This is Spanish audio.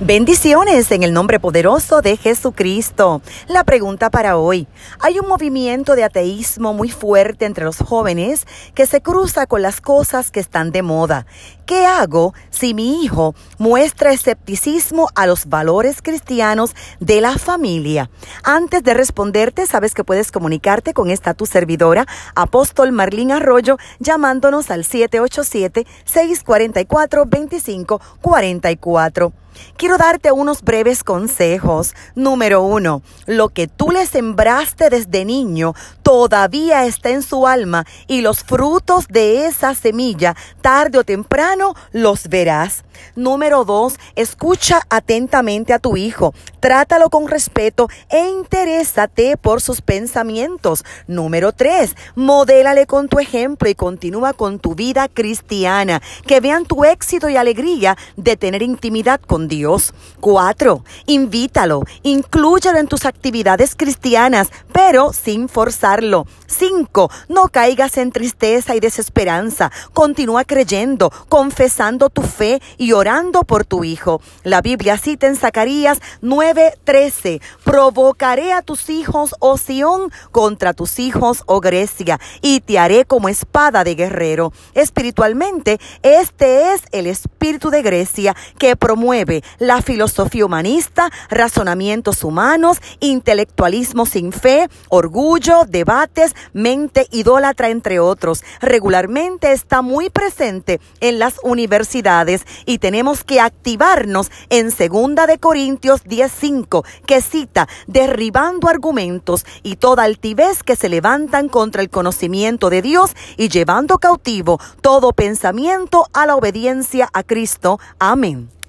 Bendiciones en el nombre poderoso de Jesucristo. La pregunta para hoy. Hay un movimiento de ateísmo muy fuerte entre los jóvenes que se cruza con las cosas que están de moda. ¿Qué hago si mi hijo muestra escepticismo a los valores cristianos de la familia? Antes de responderte, sabes que puedes comunicarte con esta tu servidora, apóstol Marlín Arroyo, llamándonos al 787-644-2544. Quiero darte unos breves consejos. Número uno, lo que tú le sembraste desde niño todavía está en su alma y los frutos de esa semilla, tarde o temprano, los verás. Número dos, escucha atentamente a tu hijo, trátalo con respeto e interésate por sus pensamientos. Número tres, modélale con tu ejemplo y continúa con tu vida cristiana, que vean tu éxito y alegría de tener intimidad con Dios. Cuatro, invítalo, inclúyalo en tus actividades cristianas, pero sin forzarlo. Cinco, no caigas en tristeza y desesperanza. Continúa creyendo, confesando tu fe y orando por tu hijo. La Biblia cita en Zacarías 9:13, provocaré a tus hijos, oh Sión, contra tus hijos, oh Grecia, y te haré como espada de guerrero. Espiritualmente, este es el espíritu de Grecia que promueve la filosofía humanista, razonamientos humanos, intelectualismo sin fe, orgullo, debates, mente idólatra, entre otros. Regularmente está muy presente en las universidades y tenemos que activarnos en segunda de Corintios 10:5, que cita derribando argumentos y toda altivez que se levantan contra el conocimiento de Dios y llevando cautivo todo pensamiento a la obediencia a Cristo. Amén.